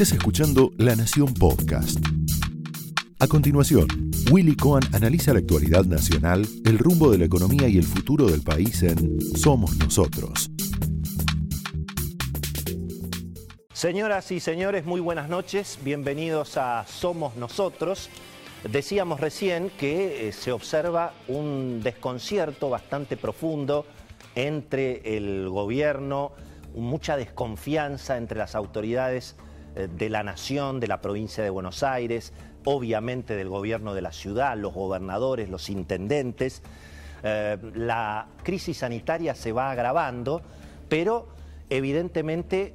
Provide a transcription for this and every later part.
Estás escuchando La Nación Podcast. A continuación, Willy Cohen analiza la actualidad nacional, el rumbo de la economía y el futuro del país en Somos Nosotros. Señoras y señores, muy buenas noches. Bienvenidos a Somos Nosotros. Decíamos recién que eh, se observa un desconcierto bastante profundo entre el gobierno, mucha desconfianza entre las autoridades de la nación, de la provincia de Buenos Aires, obviamente del gobierno de la ciudad, los gobernadores, los intendentes. Eh, la crisis sanitaria se va agravando, pero evidentemente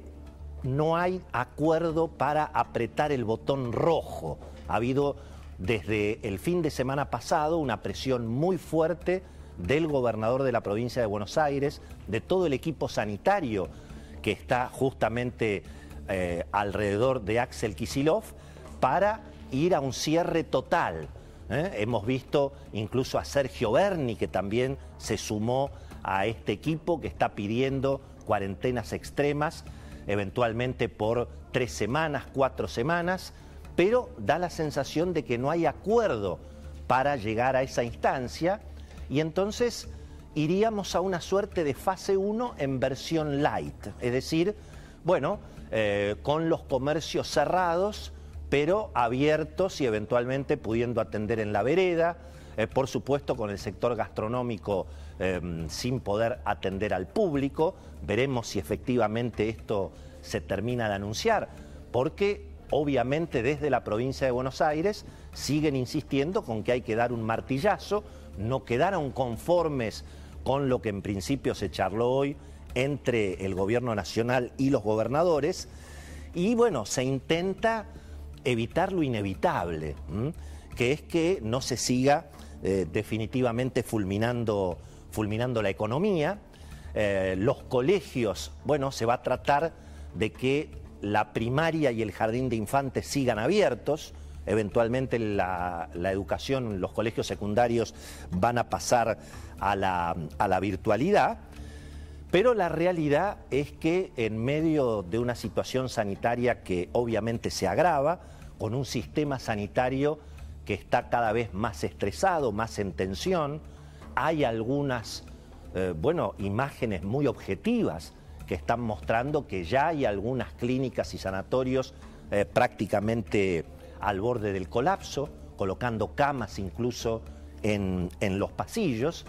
no hay acuerdo para apretar el botón rojo. Ha habido desde el fin de semana pasado una presión muy fuerte del gobernador de la provincia de Buenos Aires, de todo el equipo sanitario que está justamente eh, alrededor de Axel Kisilov, para ir a un cierre total. ¿eh? Hemos visto incluso a Sergio Berni, que también se sumó a este equipo que está pidiendo cuarentenas extremas, eventualmente por tres semanas, cuatro semanas, pero da la sensación de que no hay acuerdo para llegar a esa instancia y entonces iríamos a una suerte de fase 1 en versión light, es decir, bueno, eh, con los comercios cerrados, pero abiertos y eventualmente pudiendo atender en la vereda, eh, por supuesto con el sector gastronómico em, sin poder atender al público. Veremos si efectivamente esto se termina de anunciar, porque obviamente desde la provincia de Buenos Aires siguen insistiendo con que hay que dar un martillazo, no quedaron conformes con lo que en principio se charló hoy entre el gobierno nacional y los gobernadores, y bueno, se intenta evitar lo inevitable, que es que no se siga eh, definitivamente fulminando, fulminando la economía. Eh, los colegios, bueno, se va a tratar de que la primaria y el jardín de infantes sigan abiertos. Eventualmente la, educación, los colegios secundarios van a pasar a la, a la virtualidad. Pero la realidad es que en medio de una situación sanitaria que obviamente se agrava, con un sistema sanitario que está cada vez más estresado, más en tensión. Hay algunas, eh, bueno, imágenes muy objetivas que están mostrando que ya hay algunas clínicas y sanatorios eh, prácticamente al borde del colapso, colocando camas incluso en, en los pasillos.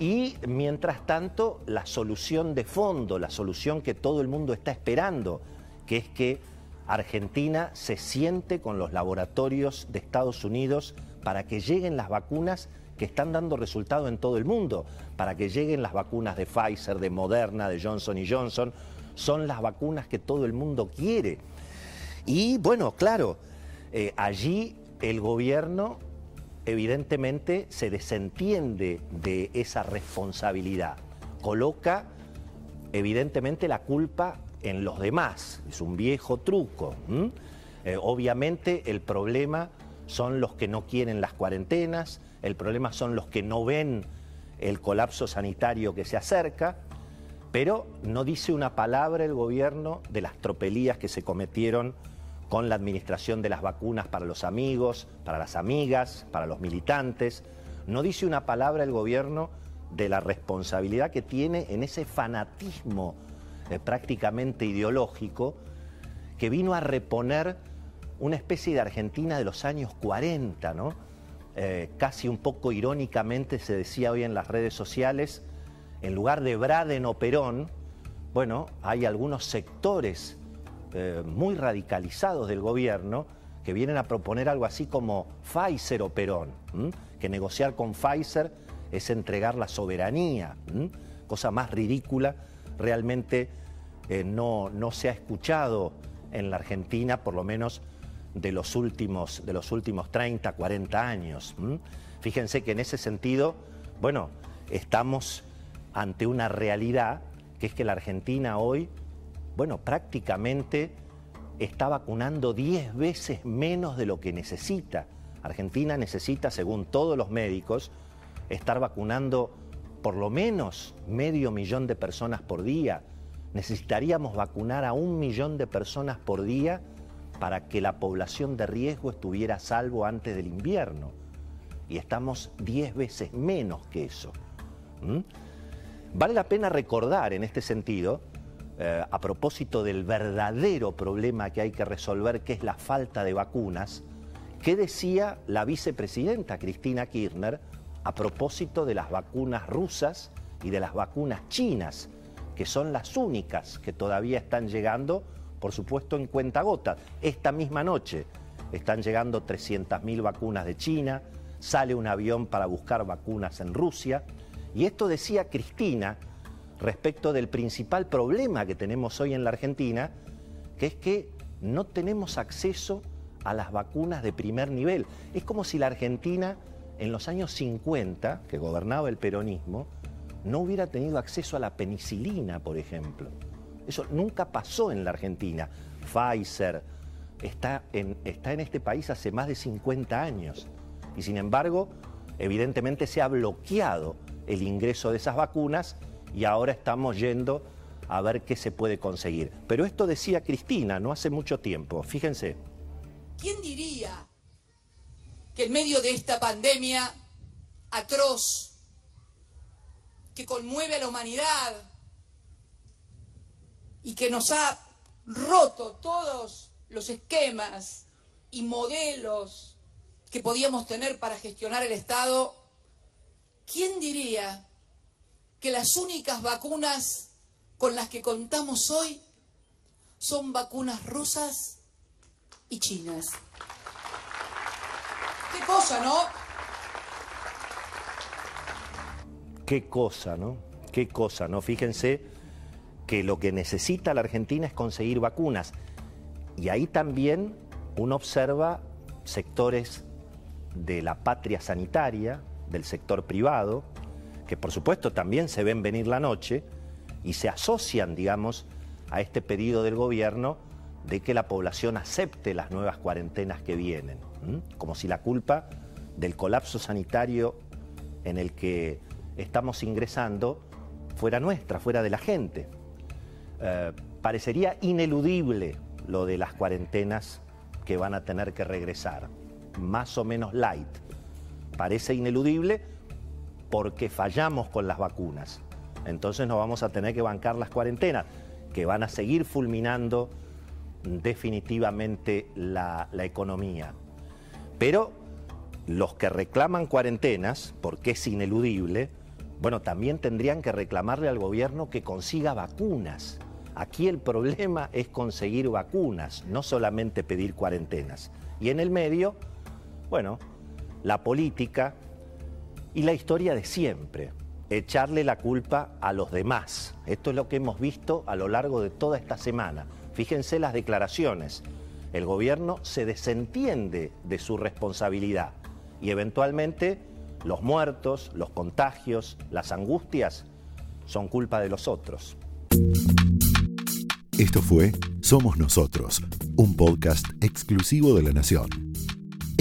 Y mientras tanto, la solución de fondo, la solución que todo el mundo está esperando, que es que Argentina se siente con los laboratorios de Estados Unidos para que lleguen las vacunas que están dando resultado en todo el mundo, para que lleguen las vacunas de Pfizer, de Moderna, de Johnson Johnson, son las vacunas que todo el mundo quiere. Y bueno, claro, eh, allí el gobierno evidentemente se desentiende de esa responsabilidad, coloca evidentemente la culpa en los demás. Es un viejo truco. Eh, obviamente el problema son los que no quieren las cuarentenas, el problema son los que no ven el colapso sanitario que se acerca, pero no dice una palabra el gobierno de las tropelías que se cometieron con la administración de las vacunas para los amigos, para las amigas, para los militantes. No dice una palabra el gobierno de la responsabilidad que tiene en ese fanatismo eh, prácticamente ideológico que vino a reponer una especie de Argentina de los años 40, ¿no? Eh, casi un poco irónicamente se decía hoy en las redes sociales, en lugar de Braden o Perón, bueno, hay algunos sectores eh, muy radicalizados del gobierno que vienen a proponer algo así como Pfizer o Perón, que negociar con Pfizer es entregar la soberanía, cosa más ridícula realmente eh, no, no se ha escuchado en la Argentina, por lo menos de los últimos, de los últimos 30, 40 años. Fíjense que en ese sentido, bueno, estamos ante una realidad que es que la Argentina hoy, bueno, prácticamente está vacunando 10 veces menos de lo que necesita. Argentina necesita, según todos los médicos, estar vacunando por lo menos medio millón de personas por día necesitaríamos vacunar a un millón de personas por día para que la población de riesgo estuviera a salvo antes del invierno. Y estamos 10 veces menos que eso. Vale la pena recordar en este sentido, eh, a propósito del verdadero problema que hay que resolver, que es la falta de vacunas, ¿qué decía la vicepresidenta Cristina Kirchner a propósito de las vacunas rusas y de las vacunas chinas, que son las únicas que todavía están llegando, por supuesto, en cuentagotas? Esta misma noche están llegando 300.000 vacunas de China, sale un avión para buscar vacunas en Rusia. Y esto decía Cristina respecto del principal problema que tenemos hoy en la Argentina, que es que no tenemos acceso a las vacunas de primer nivel. Es como si la Argentina en los años 50, que gobernaba el peronismo, no hubiera tenido acceso a la penicilina, por ejemplo. Eso nunca pasó en la Argentina. Pfizer está en, está en este país hace más de 50 años y sin embargo, evidentemente se ha bloqueado el ingreso de esas vacunas y ahora estamos yendo a ver qué se puede conseguir. Pero esto decía Cristina no hace mucho tiempo, fíjense. ¿Quién diría que en medio de esta pandemia atroz que conmueve a la humanidad y que nos ha roto todos los esquemas y modelos que podíamos tener para gestionar el Estado, ¿quién diría que las únicas vacunas con las que contamos hoy son vacunas rusas y chinas. ¿Qué cosa, no? Qué cosa, ¿no? Qué cosa, ¿no? Fíjense que lo que necesita la Argentina es conseguir vacunas. Y ahí también uno observa sectores de la patria sanitaria, del sector privado, que por supuesto también se ven venir la noche y se asocian, digamos, a este pedido del gobierno de que la población acepte las nuevas cuarentenas que vienen, como si la culpa del colapso sanitario en el que estamos ingresando fuera nuestra, fuera de la gente. Eh, parecería ineludible lo de las cuarentenas que van a tener que regresar, más o menos light. Parece ineludible porque fallamos con las vacunas. Entonces nos vamos a tener que bancar las cuarentenas, que van a seguir fulminando definitivamente la, economía. Pero los que reclaman cuarentenas, porque es ineludible, bueno, también tendrían que reclamarle al gobierno que consiga vacunas. Aquí el problema es conseguir vacunas, no solamente pedir cuarentenas. Y en el medio, bueno, la política, y la historia de siempre, echarle la culpa a los demás. Esto es lo que hemos visto a lo largo de toda esta semana. Fíjense las declaraciones. El gobierno se desentiende de su responsabilidad y eventualmente los muertos, los contagios, las angustias son culpa de los otros. Esto fue Somos Nosotros, un podcast exclusivo de la Nación.